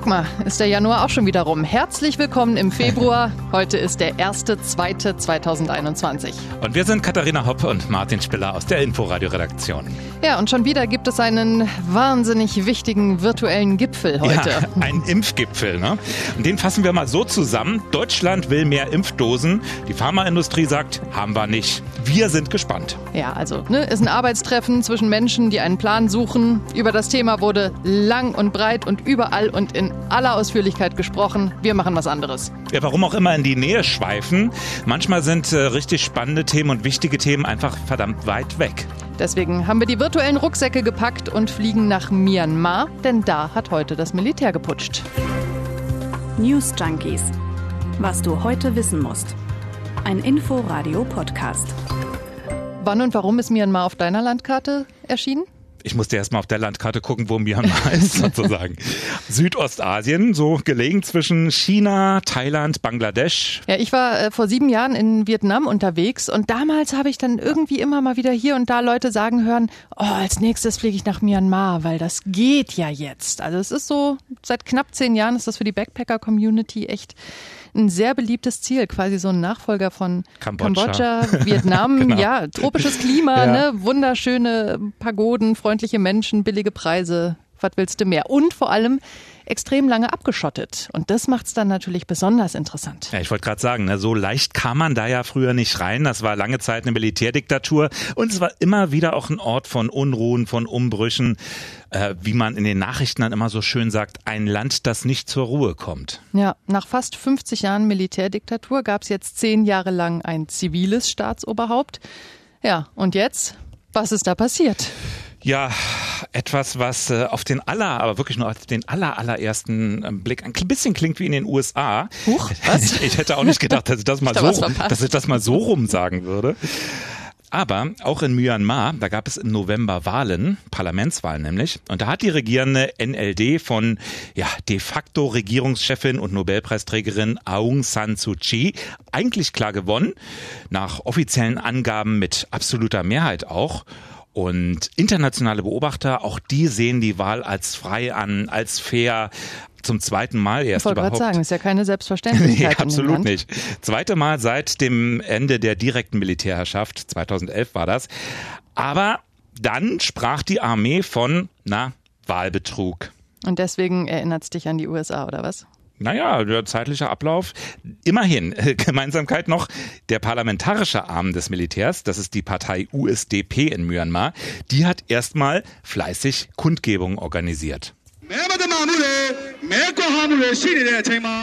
guck mal, ist der Januar auch schon wieder rum. Herzlich willkommen im Februar. Heute ist der 1.2.2021. Und wir sind Katharina Hopp und Martin Spiller aus der Inforadio-Redaktion. Ja, und schon wieder gibt es einen wahnsinnig wichtigen virtuellen Gipfel heute. Ja, ein Impfgipfel, ne? Und den fassen wir mal so zusammen. Deutschland will mehr Impfdosen. Die Pharmaindustrie sagt, haben wir nicht. Wir sind gespannt. Ja, also, ne, ist ein Arbeitstreffen zwischen Menschen, die einen Plan suchen. Über das Thema wurde lang und breit und überall und in aller Ausführlichkeit gesprochen. Wir machen was anderes. Ja, warum auch immer in die Nähe schweifen. Manchmal sind äh, richtig spannende Themen und wichtige Themen einfach verdammt weit weg. Deswegen haben wir die virtuellen Rucksäcke gepackt und fliegen nach Myanmar, denn da hat heute das Militär geputscht. News Junkies. Was du heute wissen musst. Ein Info-Radio-Podcast. Wann und warum ist Myanmar auf deiner Landkarte erschienen? Ich musste erst mal auf der Landkarte gucken, wo Myanmar ist sozusagen. Südostasien, so gelegen zwischen China, Thailand, Bangladesch. Ja, ich war äh, vor sieben Jahren in Vietnam unterwegs und damals habe ich dann irgendwie immer mal wieder hier und da Leute sagen hören, oh, als nächstes fliege ich nach Myanmar, weil das geht ja jetzt. Also es ist so, seit knapp zehn Jahren ist das für die Backpacker-Community echt ein sehr beliebtes Ziel, quasi so ein Nachfolger von Kambodscha, Kambodscha Vietnam. genau. Ja, tropisches Klima, ja. ne, wunderschöne Pagoden, freundliche Menschen, billige Preise. Was willst du mehr? Und vor allem extrem lange abgeschottet. Und das macht es dann natürlich besonders interessant. Ja, ich wollte gerade sagen, ne, so leicht kam man da ja früher nicht rein. Das war lange Zeit eine Militärdiktatur und es war immer wieder auch ein Ort von Unruhen, von Umbrüchen, äh, wie man in den Nachrichten dann immer so schön sagt, ein Land, das nicht zur Ruhe kommt. Ja, nach fast 50 Jahren Militärdiktatur gab es jetzt zehn Jahre lang ein ziviles Staatsoberhaupt. Ja, und jetzt? Was ist da passiert? Ja, etwas, was äh, auf den aller, aber wirklich nur auf den aller, allerersten ähm, Blick ein bisschen klingt wie in den USA. Huch, was? Ich, ich hätte auch nicht gedacht, dass ich das mal so, dass ich das mal so rum sagen würde. Aber auch in Myanmar, da gab es im November Wahlen, Parlamentswahlen nämlich, und da hat die regierende NLD von ja, de facto Regierungschefin und Nobelpreisträgerin Aung San Suu Kyi eigentlich klar gewonnen, nach offiziellen Angaben mit absoluter Mehrheit auch. Und internationale Beobachter, auch die sehen die Wahl als frei an, als fair, zum zweiten Mal erst ich wollte überhaupt. sagen, ist ja keine Selbstverständlichkeit. nee, absolut nicht. Zweite Mal seit dem Ende der direkten Militärherrschaft, 2011 war das. Aber dann sprach die Armee von, na, Wahlbetrug. Und deswegen erinnert es dich an die USA, oder was? Naja, der zeitliche Ablauf. Immerhin, Gemeinsamkeit noch, der parlamentarische Arm des Militärs, das ist die Partei USDP in Myanmar, die hat erstmal fleißig Kundgebungen organisiert.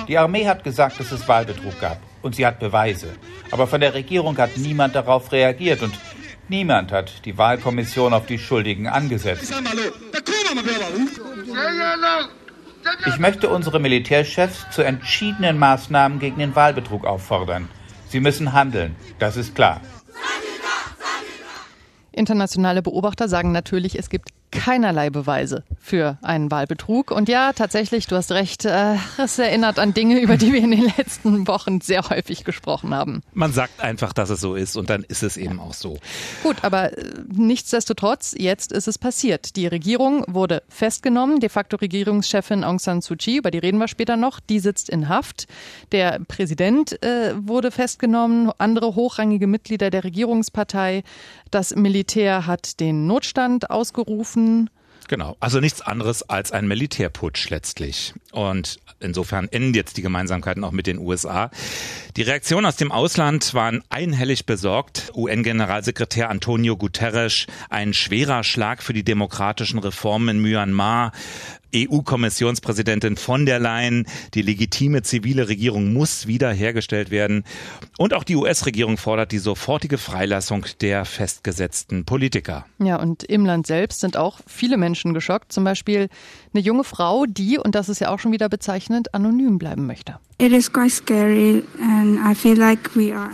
Die Armee hat gesagt, dass es Wahlbetrug gab und sie hat Beweise. Aber von der Regierung hat niemand darauf reagiert und niemand hat die Wahlkommission auf die Schuldigen angesetzt. Ich möchte unsere Militärchefs zu entschiedenen Maßnahmen gegen den Wahlbetrug auffordern. Sie müssen handeln, das ist klar. Internationale Beobachter sagen natürlich, es gibt keinerlei Beweise für einen Wahlbetrug. Und ja, tatsächlich, du hast recht, äh, es erinnert an Dinge, über die wir in den letzten Wochen sehr häufig gesprochen haben. Man sagt einfach, dass es so ist und dann ist es eben auch so. Gut, aber äh, nichtsdestotrotz, jetzt ist es passiert. Die Regierung wurde festgenommen, de facto Regierungschefin Aung San Suu Kyi, über die reden wir später noch, die sitzt in Haft. Der Präsident äh, wurde festgenommen, andere hochrangige Mitglieder der Regierungspartei. Das Militär hat den Notstand ausgerufen. Genau, also nichts anderes als ein Militärputsch letztlich. Und insofern enden jetzt die Gemeinsamkeiten auch mit den USA. Die Reaktionen aus dem Ausland waren einhellig besorgt. UN-Generalsekretär Antonio Guterres, ein schwerer Schlag für die demokratischen Reformen in Myanmar. EU-Kommissionspräsidentin von der Leyen, die legitime zivile Regierung muss wiederhergestellt werden. Und auch die US-Regierung fordert die sofortige Freilassung der festgesetzten Politiker. Ja, und im Land selbst sind auch viele Menschen geschockt. Zum Beispiel eine junge Frau, die, und das ist ja auch schon wieder bezeichnend, anonym bleiben möchte. Wir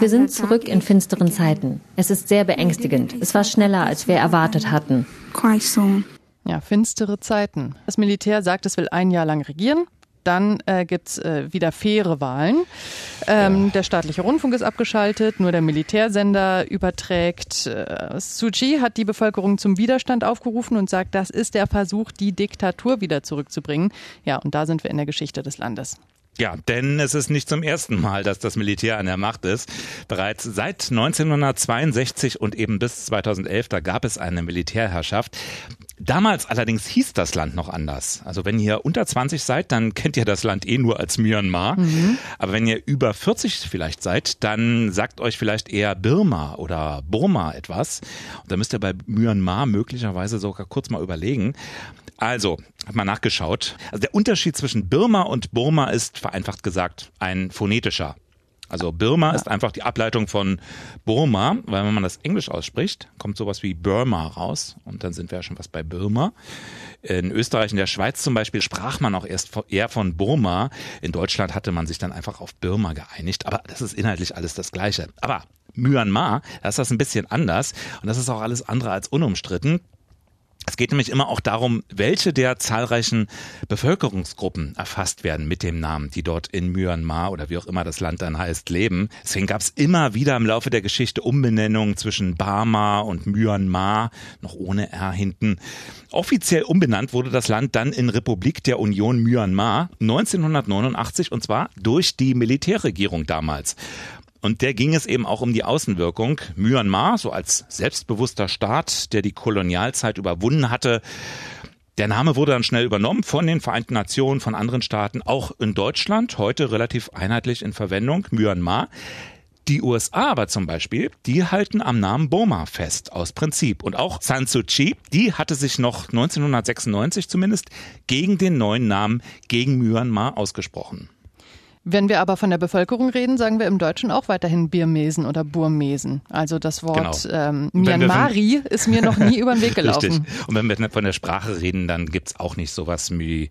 sind zurück in finsteren Zeiten. Es ist sehr beängstigend. Es war schneller, als wir erwartet hatten. Ja, finstere Zeiten. Das Militär sagt, es will ein Jahr lang regieren. dann äh, gibt's äh, wieder faire Wahlen. Ähm, ja. Der staatliche Rundfunk ist abgeschaltet, nur der Militärsender überträgt. Äh, Suu Kyi hat die Bevölkerung zum Widerstand aufgerufen und sagt, das ist der Versuch, die Diktatur wieder zurückzubringen. Ja, und da sind wir in der Geschichte des Landes. Ja, denn es ist nicht zum ersten Mal, dass das Militär an der Macht ist. Bereits seit 1962 und eben bis 2011, da gab es eine Militärherrschaft. Damals allerdings hieß das Land noch anders. Also wenn ihr unter 20 seid, dann kennt ihr das Land eh nur als Myanmar. Mhm. Aber wenn ihr über 40 vielleicht seid, dann sagt euch vielleicht eher Birma oder Burma etwas. Und da müsst ihr bei Myanmar möglicherweise sogar kurz mal überlegen. Also, hab mal nachgeschaut. Also der Unterschied zwischen Birma und Burma ist vereinfacht gesagt ein phonetischer. Also Birma ist einfach die Ableitung von Burma, weil wenn man das Englisch ausspricht, kommt sowas wie Burma raus und dann sind wir ja schon was bei Birma. In Österreich und der Schweiz zum Beispiel sprach man auch erst eher von Burma. In Deutschland hatte man sich dann einfach auf Birma geeinigt, aber das ist inhaltlich alles das Gleiche. Aber Myanmar, da ist das ein bisschen anders und das ist auch alles andere als unumstritten. Es geht nämlich immer auch darum, welche der zahlreichen Bevölkerungsgruppen erfasst werden mit dem Namen, die dort in Myanmar oder wie auch immer das Land dann heißt, leben. Deswegen gab es immer wieder im Laufe der Geschichte Umbenennungen zwischen Burma und Myanmar, noch ohne R hinten. Offiziell umbenannt wurde das Land dann in Republik der Union Myanmar 1989 und zwar durch die Militärregierung damals. Und der ging es eben auch um die Außenwirkung. Myanmar, so als selbstbewusster Staat, der die Kolonialzeit überwunden hatte, der Name wurde dann schnell übernommen von den Vereinten Nationen, von anderen Staaten, auch in Deutschland, heute relativ einheitlich in Verwendung, Myanmar. Die USA aber zum Beispiel, die halten am Namen Burma fest, aus Prinzip. Und auch San Suu Kyi, die hatte sich noch 1996 zumindest gegen den neuen Namen, gegen Myanmar ausgesprochen. Wenn wir aber von der Bevölkerung reden, sagen wir im Deutschen auch weiterhin Birmesen oder Burmesen. Also das Wort genau. ähm, Myanmari von, ist mir noch nie über den Weg gelaufen. Richtig. Und wenn wir von der Sprache reden, dann gibt's auch nicht sowas wie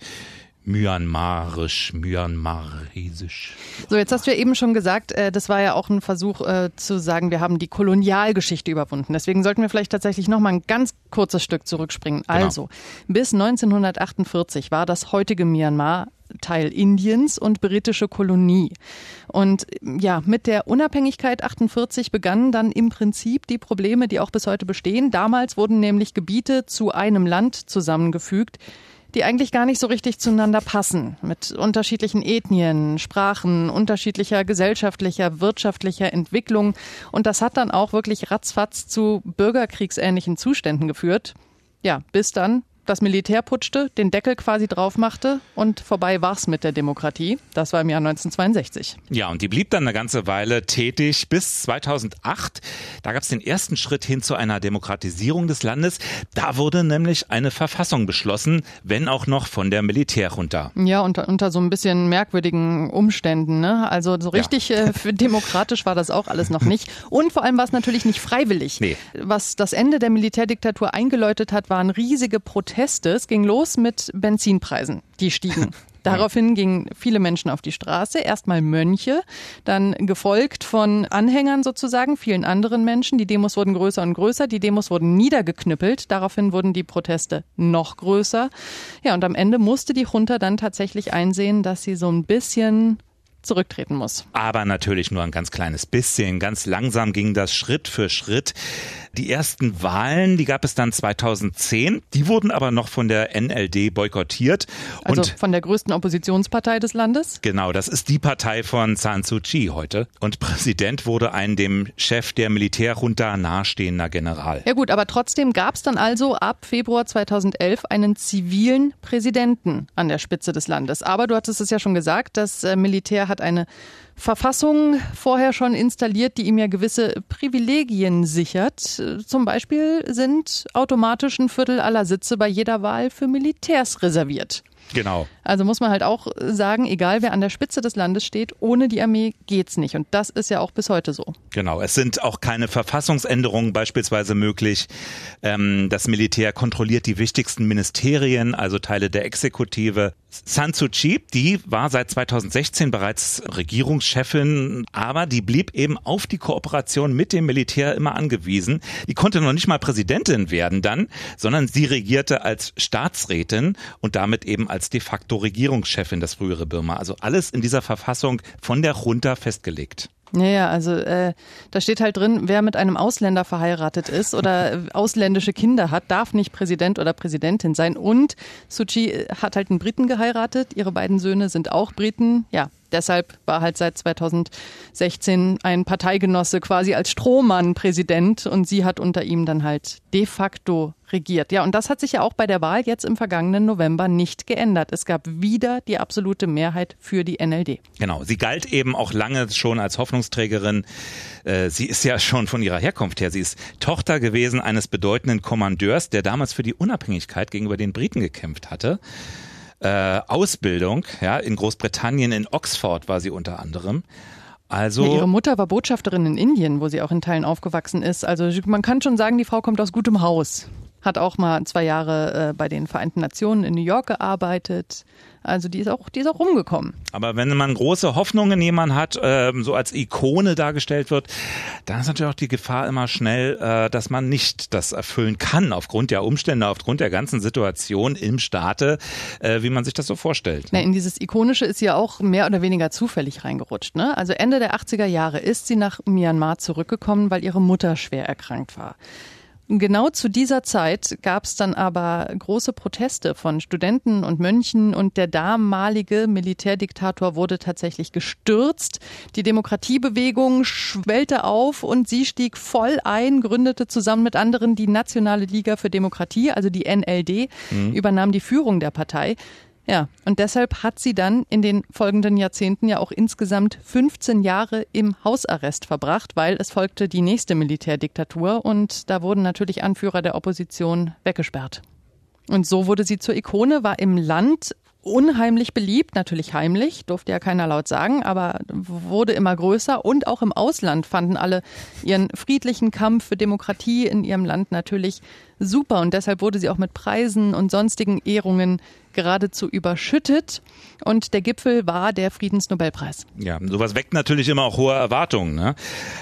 Myanmarisch, Myanmaresisch. So, jetzt hast du ja eben schon gesagt, äh, das war ja auch ein Versuch äh, zu sagen, wir haben die Kolonialgeschichte überwunden. Deswegen sollten wir vielleicht tatsächlich noch mal ein ganz kurzes Stück zurückspringen. Genau. Also, bis 1948 war das heutige Myanmar Teil Indiens und britische Kolonie. Und ja, mit der Unabhängigkeit 48 begannen dann im Prinzip die Probleme, die auch bis heute bestehen. Damals wurden nämlich Gebiete zu einem Land zusammengefügt, die eigentlich gar nicht so richtig zueinander passen, mit unterschiedlichen Ethnien, Sprachen, unterschiedlicher gesellschaftlicher, wirtschaftlicher Entwicklung. Und das hat dann auch wirklich ratzfatz zu bürgerkriegsähnlichen Zuständen geführt. Ja, bis dann das Militär putschte, den Deckel quasi drauf machte und vorbei war's mit der Demokratie. Das war im Jahr 1962. Ja, und die blieb dann eine ganze Weile tätig bis 2008. Da gab es den ersten Schritt hin zu einer Demokratisierung des Landes. Da wurde nämlich eine Verfassung beschlossen, wenn auch noch von der Militärjunta. Ja, unter, unter so ein bisschen merkwürdigen Umständen. Ne? Also so richtig ja. äh, demokratisch war das auch alles noch nicht. Und vor allem war es natürlich nicht freiwillig. Nee. Was das Ende der Militärdiktatur eingeläutet hat, waren riesige Proteste Proteste. Es ging los mit Benzinpreisen, die stiegen. Daraufhin gingen viele Menschen auf die Straße, erstmal Mönche, dann gefolgt von Anhängern sozusagen, vielen anderen Menschen. Die Demos wurden größer und größer, die Demos wurden niedergeknüppelt, daraufhin wurden die Proteste noch größer. Ja, und am Ende musste die Junta dann tatsächlich einsehen, dass sie so ein bisschen zurücktreten muss. Aber natürlich nur ein ganz kleines bisschen. Ganz langsam ging das Schritt für Schritt. Die ersten Wahlen, die gab es dann 2010. Die wurden aber noch von der NLD boykottiert. Also und von der größten Oppositionspartei des Landes? Genau, das ist die Partei von San Suu Kyi heute. Und Präsident wurde ein dem Chef der Militärjunta nahestehender General. Ja gut, aber trotzdem gab es dann also ab Februar 2011 einen zivilen Präsidenten an der Spitze des Landes. Aber du hattest es ja schon gesagt, das äh, Militär hat eine Verfassung vorher schon installiert, die ihm ja gewisse Privilegien sichert. Zum Beispiel sind automatisch ein Viertel aller Sitze bei jeder Wahl für Militärs reserviert. Genau. Also muss man halt auch sagen, egal wer an der Spitze des Landes steht, ohne die Armee geht's nicht. Und das ist ja auch bis heute so. Genau. Es sind auch keine Verfassungsänderungen beispielsweise möglich. Ähm, das Militär kontrolliert die wichtigsten Ministerien, also Teile der Exekutive. San Suu Kyi, die war seit 2016 bereits Regierungschefin, aber die blieb eben auf die Kooperation mit dem Militär immer angewiesen. Die konnte noch nicht mal Präsidentin werden dann, sondern sie regierte als Staatsrätin und damit eben als de facto facto Regierungschefin, das frühere Birma. Also alles in dieser Verfassung von der Junta festgelegt. Ja, ja, also äh, da steht halt drin, wer mit einem Ausländer verheiratet ist oder ausländische Kinder hat, darf nicht Präsident oder Präsidentin sein. Und Suu Kyi hat halt einen Briten geheiratet, ihre beiden Söhne sind auch Briten. Ja, deshalb war halt seit 2016 ein Parteigenosse quasi als Strohmann Präsident und sie hat unter ihm dann halt de facto regiert. Ja, und das hat sich ja auch bei der Wahl jetzt im vergangenen November nicht geändert. Es gab wieder die absolute Mehrheit für die NLD. Genau, sie galt eben auch lange schon als Hoffnungsträgerin. Äh, sie ist ja schon von ihrer Herkunft her, sie ist Tochter gewesen eines bedeutenden Kommandeurs, der damals für die Unabhängigkeit gegenüber den Briten gekämpft hatte äh, Ausbildung. Ja, in Großbritannien, in Oxford war sie unter anderem. Also ja, ihre Mutter war Botschafterin in Indien, wo sie auch in Teilen aufgewachsen ist. Also man kann schon sagen, die Frau kommt aus gutem Haus. Hat auch mal zwei Jahre äh, bei den Vereinten Nationen in New York gearbeitet. Also die ist auch, die ist auch rumgekommen. Aber wenn man große Hoffnungen in jemanden hat, äh, so als Ikone dargestellt wird, dann ist natürlich auch die Gefahr immer schnell, äh, dass man nicht das erfüllen kann aufgrund der Umstände, aufgrund der ganzen Situation im Staate, äh, wie man sich das so vorstellt. Na, in dieses Ikonische ist sie ja auch mehr oder weniger zufällig reingerutscht. Ne? Also Ende der 80er Jahre ist sie nach Myanmar zurückgekommen, weil ihre Mutter schwer erkrankt war. Genau zu dieser Zeit gab es dann aber große Proteste von Studenten und Mönchen und der damalige Militärdiktator wurde tatsächlich gestürzt. Die Demokratiebewegung schwellte auf und sie stieg voll ein, gründete zusammen mit anderen die Nationale Liga für Demokratie, also die NLD, mhm. übernahm die Führung der Partei. Ja, und deshalb hat sie dann in den folgenden Jahrzehnten ja auch insgesamt 15 Jahre im Hausarrest verbracht, weil es folgte die nächste Militärdiktatur und da wurden natürlich Anführer der Opposition weggesperrt. Und so wurde sie zur Ikone, war im Land unheimlich beliebt, natürlich heimlich, durfte ja keiner laut sagen, aber wurde immer größer und auch im Ausland fanden alle ihren friedlichen Kampf für Demokratie in ihrem Land natürlich super und deshalb wurde sie auch mit Preisen und sonstigen Ehrungen geradezu überschüttet. Und der Gipfel war der Friedensnobelpreis. Ja, sowas weckt natürlich immer auch hohe Erwartungen. Ne?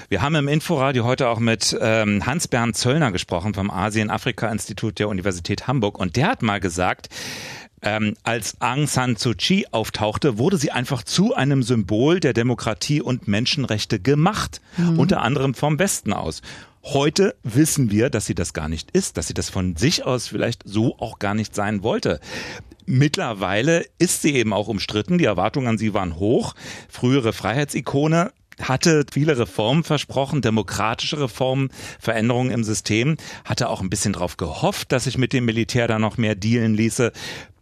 Wir haben im Inforadio heute auch mit ähm, Hans-Bernd Zöllner gesprochen vom Asien-Afrika-Institut der Universität Hamburg. Und der hat mal gesagt, ähm, als Aung San Suu Kyi auftauchte, wurde sie einfach zu einem Symbol der Demokratie und Menschenrechte gemacht, mhm. unter anderem vom Westen aus. Heute wissen wir, dass sie das gar nicht ist, dass sie das von sich aus vielleicht so auch gar nicht sein wollte. Mittlerweile ist sie eben auch umstritten. Die Erwartungen an sie waren hoch. Frühere Freiheitsikone hatte viele Reformen versprochen, demokratische Reformen, Veränderungen im System, hatte auch ein bisschen darauf gehofft, dass sich mit dem Militär da noch mehr dealen ließe.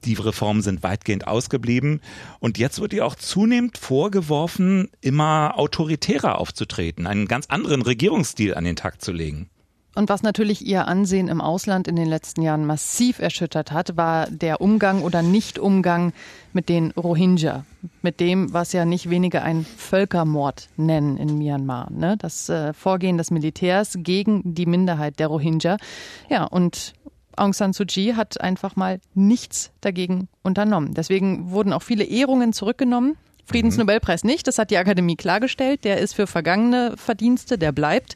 Die Reformen sind weitgehend ausgeblieben. Und jetzt wird ihr auch zunehmend vorgeworfen, immer autoritärer aufzutreten, einen ganz anderen Regierungsstil an den Tag zu legen. Und was natürlich ihr Ansehen im Ausland in den letzten Jahren massiv erschüttert hat, war der Umgang oder Nicht-Umgang mit den Rohingya, mit dem, was ja nicht wenige ein Völkermord nennen in Myanmar. Ne? Das äh, Vorgehen des Militärs gegen die Minderheit der Rohingya. Ja, und Aung San Suu Kyi hat einfach mal nichts dagegen unternommen. Deswegen wurden auch viele Ehrungen zurückgenommen. Friedensnobelpreis nicht, das hat die Akademie klargestellt. Der ist für vergangene Verdienste, der bleibt.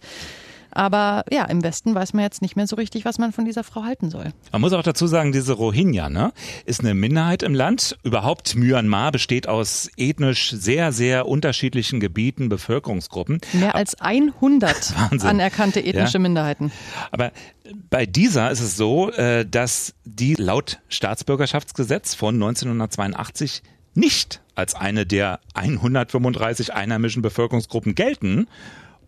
Aber ja, im Westen weiß man jetzt nicht mehr so richtig, was man von dieser Frau halten soll. Man muss auch dazu sagen, diese Rohingya ne, ist eine Minderheit im Land. Überhaupt Myanmar besteht aus ethnisch sehr, sehr unterschiedlichen Gebieten, Bevölkerungsgruppen. Mehr als 100 Wahnsinn. anerkannte ethnische ja. Minderheiten. Aber bei dieser ist es so, äh, dass die laut Staatsbürgerschaftsgesetz von 1982 nicht als eine der 135 einheimischen Bevölkerungsgruppen gelten,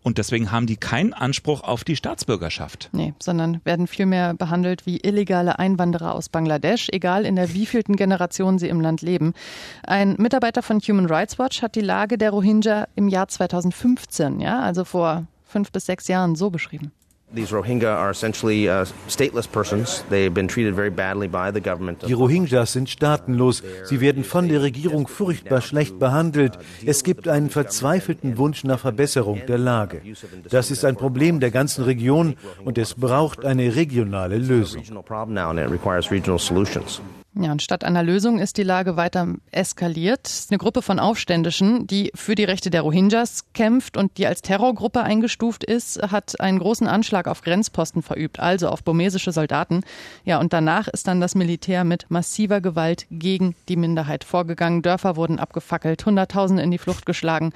und deswegen haben die keinen Anspruch auf die Staatsbürgerschaft. Nee, sondern werden vielmehr behandelt wie illegale Einwanderer aus Bangladesch, egal in der wievielten Generation sie im Land leben. Ein Mitarbeiter von Human Rights Watch hat die Lage der Rohingya im Jahr 2015, ja, also vor fünf bis sechs Jahren so beschrieben. Die Rohingyas sind staatenlos. Sie werden von der Regierung furchtbar schlecht behandelt. Es gibt einen verzweifelten Wunsch nach Verbesserung der Lage. Das ist ein Problem der ganzen Region und es braucht eine regionale Lösung. Ja, und statt einer Lösung ist die Lage weiter eskaliert. Eine Gruppe von Aufständischen, die für die Rechte der Rohingyas kämpft und die als Terrorgruppe eingestuft ist, hat einen großen Anschlag auf Grenzposten verübt, also auf burmesische Soldaten. Ja, und danach ist dann das Militär mit massiver Gewalt gegen die Minderheit vorgegangen. Dörfer wurden abgefackelt, Hunderttausende in die Flucht geschlagen.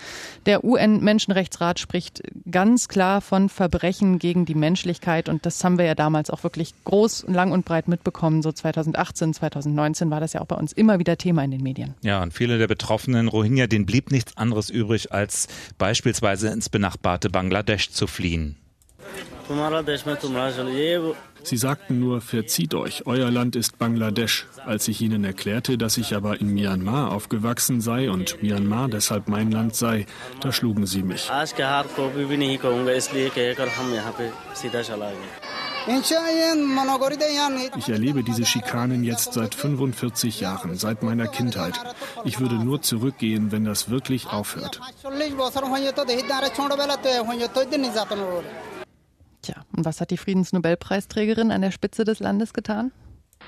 Der UN-Menschenrechtsrat spricht ganz klar von Verbrechen gegen die Menschlichkeit und das haben wir ja damals auch wirklich groß, lang und breit mitbekommen, so 2018, 2019. 2019 war das ja auch bei uns immer wieder Thema in den Medien. Ja, und viele der betroffenen Rohingya, denen blieb nichts anderes übrig, als beispielsweise ins benachbarte Bangladesch zu fliehen. Sie sagten nur, verzieht euch, euer Land ist Bangladesch. Als ich ihnen erklärte, dass ich aber in Myanmar aufgewachsen sei und Myanmar deshalb mein Land sei, da schlugen sie mich. Ich erlebe diese Schikanen jetzt seit 45 Jahren, seit meiner Kindheit. Ich würde nur zurückgehen, wenn das wirklich aufhört. Tja, und was hat die Friedensnobelpreisträgerin an der Spitze des Landes getan?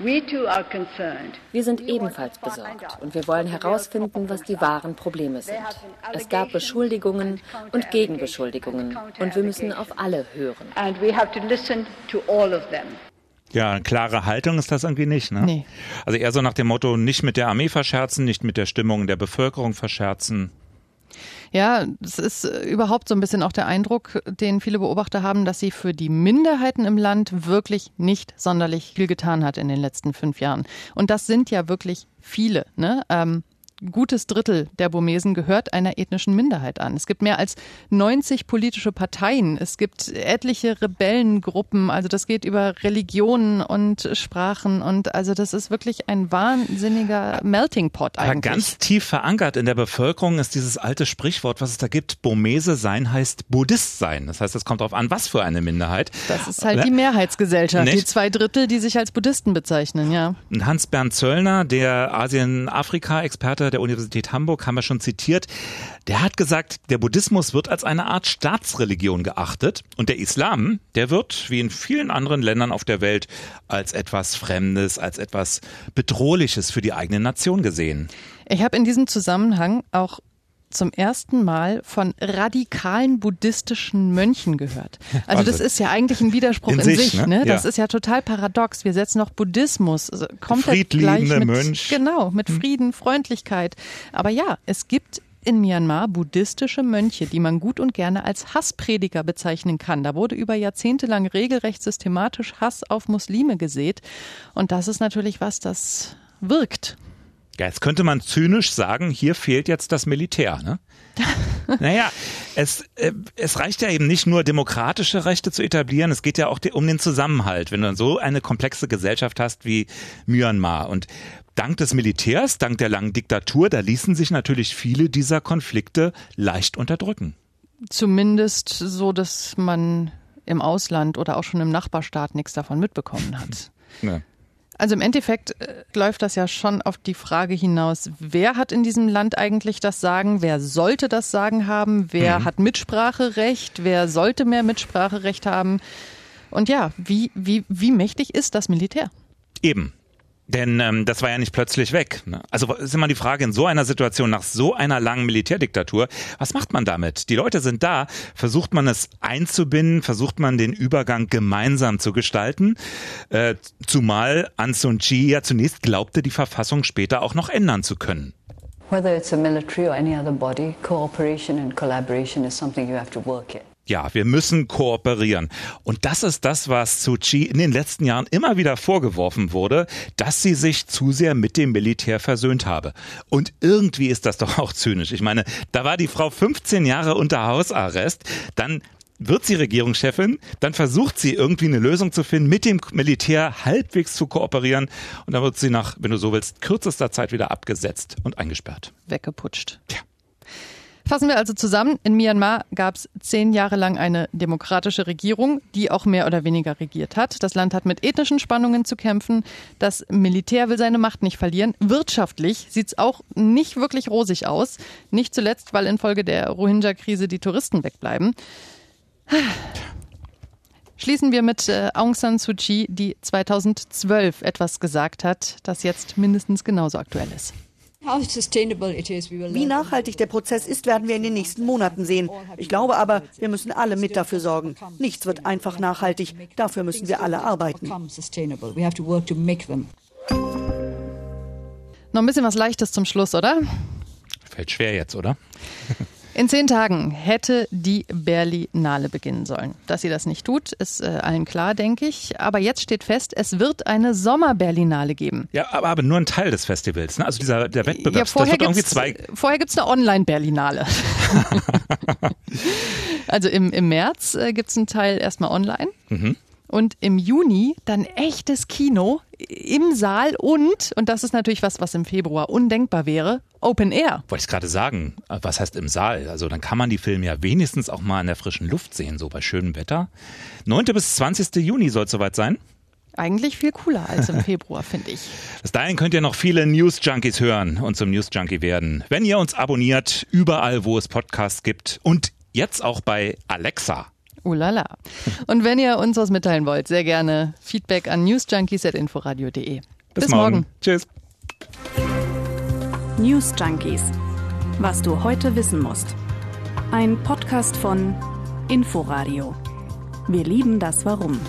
Wir sind ebenfalls besorgt und wir wollen herausfinden, was die wahren Probleme sind. Es gab Beschuldigungen und Gegenbeschuldigungen und wir müssen auf alle hören. Ja, eine klare Haltung ist das irgendwie nicht, ne? Nee. Also eher so nach dem Motto, nicht mit der Armee verscherzen, nicht mit der Stimmung der Bevölkerung verscherzen. Ja, es ist äh, überhaupt so ein bisschen auch der Eindruck, den viele Beobachter haben, dass sie für die Minderheiten im Land wirklich nicht sonderlich viel getan hat in den letzten fünf Jahren. Und das sind ja wirklich viele. Ne? Ähm, gutes Drittel der Burmesen gehört einer ethnischen Minderheit an. Es gibt mehr als 90 politische Parteien. Es gibt etliche Rebellengruppen. Also das geht über Religionen und Sprachen. Und also das ist wirklich ein wahnsinniger Melting Pot eigentlich. Aber ganz tief verankert in der Bevölkerung ist dieses alte Sprichwort, was es da gibt. Burmese sein heißt Buddhist sein. Das heißt, es kommt darauf an, was für eine Minderheit. Das ist halt die Mehrheitsgesellschaft. Nicht? Die zwei Drittel, die sich als Buddhisten bezeichnen, ja. Hans-Bernd Zöllner, der Asien-Afrika-Experte der Universität Hamburg, haben wir schon zitiert, der hat gesagt, der Buddhismus wird als eine Art Staatsreligion geachtet und der Islam, der wird, wie in vielen anderen Ländern auf der Welt, als etwas Fremdes, als etwas Bedrohliches für die eigene Nation gesehen. Ich habe in diesem Zusammenhang auch zum ersten Mal von radikalen buddhistischen Mönchen gehört. Also das ist ja eigentlich ein Widerspruch in, in sich. ne? ne? Das ja. ist ja total paradox. Wir setzen noch Buddhismus also komplett gleich mit, Mönch. genau mit hm. Frieden, Freundlichkeit. Aber ja, es gibt in Myanmar buddhistische Mönche, die man gut und gerne als Hassprediger bezeichnen kann. Da wurde über Jahrzehnte lang regelrecht systematisch Hass auf Muslime gesät. Und das ist natürlich was, das wirkt. Ja, jetzt könnte man zynisch sagen, hier fehlt jetzt das Militär. Ne? naja, es, äh, es reicht ja eben nicht nur demokratische Rechte zu etablieren, es geht ja auch um den Zusammenhalt, wenn du so eine komplexe Gesellschaft hast wie Myanmar. Und dank des Militärs, dank der langen Diktatur, da ließen sich natürlich viele dieser Konflikte leicht unterdrücken. Zumindest so, dass man im Ausland oder auch schon im Nachbarstaat nichts davon mitbekommen hat. Ja. Also im Endeffekt äh, läuft das ja schon auf die Frage hinaus, wer hat in diesem Land eigentlich das Sagen, wer sollte das Sagen haben, wer mhm. hat Mitspracherecht, wer sollte mehr Mitspracherecht haben und ja, wie, wie, wie mächtig ist das Militär? Eben. Denn ähm, das war ja nicht plötzlich weg. Ne? Also ist immer die Frage, in so einer Situation, nach so einer langen Militärdiktatur, was macht man damit? Die Leute sind da, versucht man es einzubinden, versucht man den Übergang gemeinsam zu gestalten, äh, zumal San Suu Kyi ja zunächst glaubte, die Verfassung später auch noch ändern zu können. Whether it's a military or any other body, cooperation and collaboration is something you have to work in. Ja, wir müssen kooperieren. Und das ist das, was Suu Kyi in den letzten Jahren immer wieder vorgeworfen wurde, dass sie sich zu sehr mit dem Militär versöhnt habe. Und irgendwie ist das doch auch zynisch. Ich meine, da war die Frau 15 Jahre unter Hausarrest, dann wird sie Regierungschefin, dann versucht sie irgendwie eine Lösung zu finden, mit dem Militär halbwegs zu kooperieren und dann wird sie nach, wenn du so willst, kürzester Zeit wieder abgesetzt und eingesperrt. Weggeputscht. Ja. Fassen wir also zusammen. In Myanmar gab es zehn Jahre lang eine demokratische Regierung, die auch mehr oder weniger regiert hat. Das Land hat mit ethnischen Spannungen zu kämpfen. Das Militär will seine Macht nicht verlieren. Wirtschaftlich sieht es auch nicht wirklich rosig aus. Nicht zuletzt, weil infolge der Rohingya-Krise die Touristen wegbleiben. Schließen wir mit äh, Aung San Suu Kyi, die 2012 etwas gesagt hat, das jetzt mindestens genauso aktuell ist. Wie nachhaltig der Prozess ist, werden wir in den nächsten Monaten sehen. Ich glaube aber, wir müssen alle mit dafür sorgen. Nichts wird einfach nachhaltig. Dafür müssen wir alle arbeiten. Noch ein bisschen was Leichtes zum Schluss, oder? Fällt schwer jetzt, oder? In zehn Tagen hätte die Berlinale beginnen sollen. Dass sie das nicht tut, ist äh, allen klar, denke ich. Aber jetzt steht fest, es wird eine Sommerberlinale geben. Ja, aber, aber nur ein Teil des Festivals. Ne? Also dieser der Wettbewerb. Ja, vorher gibt es vorher gibt's eine Online-Berlinale. also im, im März äh, gibt es einen Teil erstmal online. Mhm und im Juni dann echtes Kino im Saal und, und das ist natürlich was, was im Februar undenkbar wäre, Open Air. Wollte ich gerade sagen, was heißt im Saal? Also dann kann man die Filme ja wenigstens auch mal in der frischen Luft sehen, so bei schönem Wetter. 9. bis 20. Juni soll es soweit sein. Eigentlich viel cooler als im Februar, finde ich. Bis dahin könnt ihr noch viele News Junkies hören und zum News Junkie werden, wenn ihr uns abonniert, überall, wo es Podcasts gibt und jetzt auch bei Alexa. Ulala. Und wenn ihr uns was mitteilen wollt, sehr gerne Feedback an newsjunkies.inforadio.de. Bis, Bis morgen. morgen. Tschüss. News Junkies. Was du heute wissen musst. Ein Podcast von Inforadio. Wir lieben das Warum.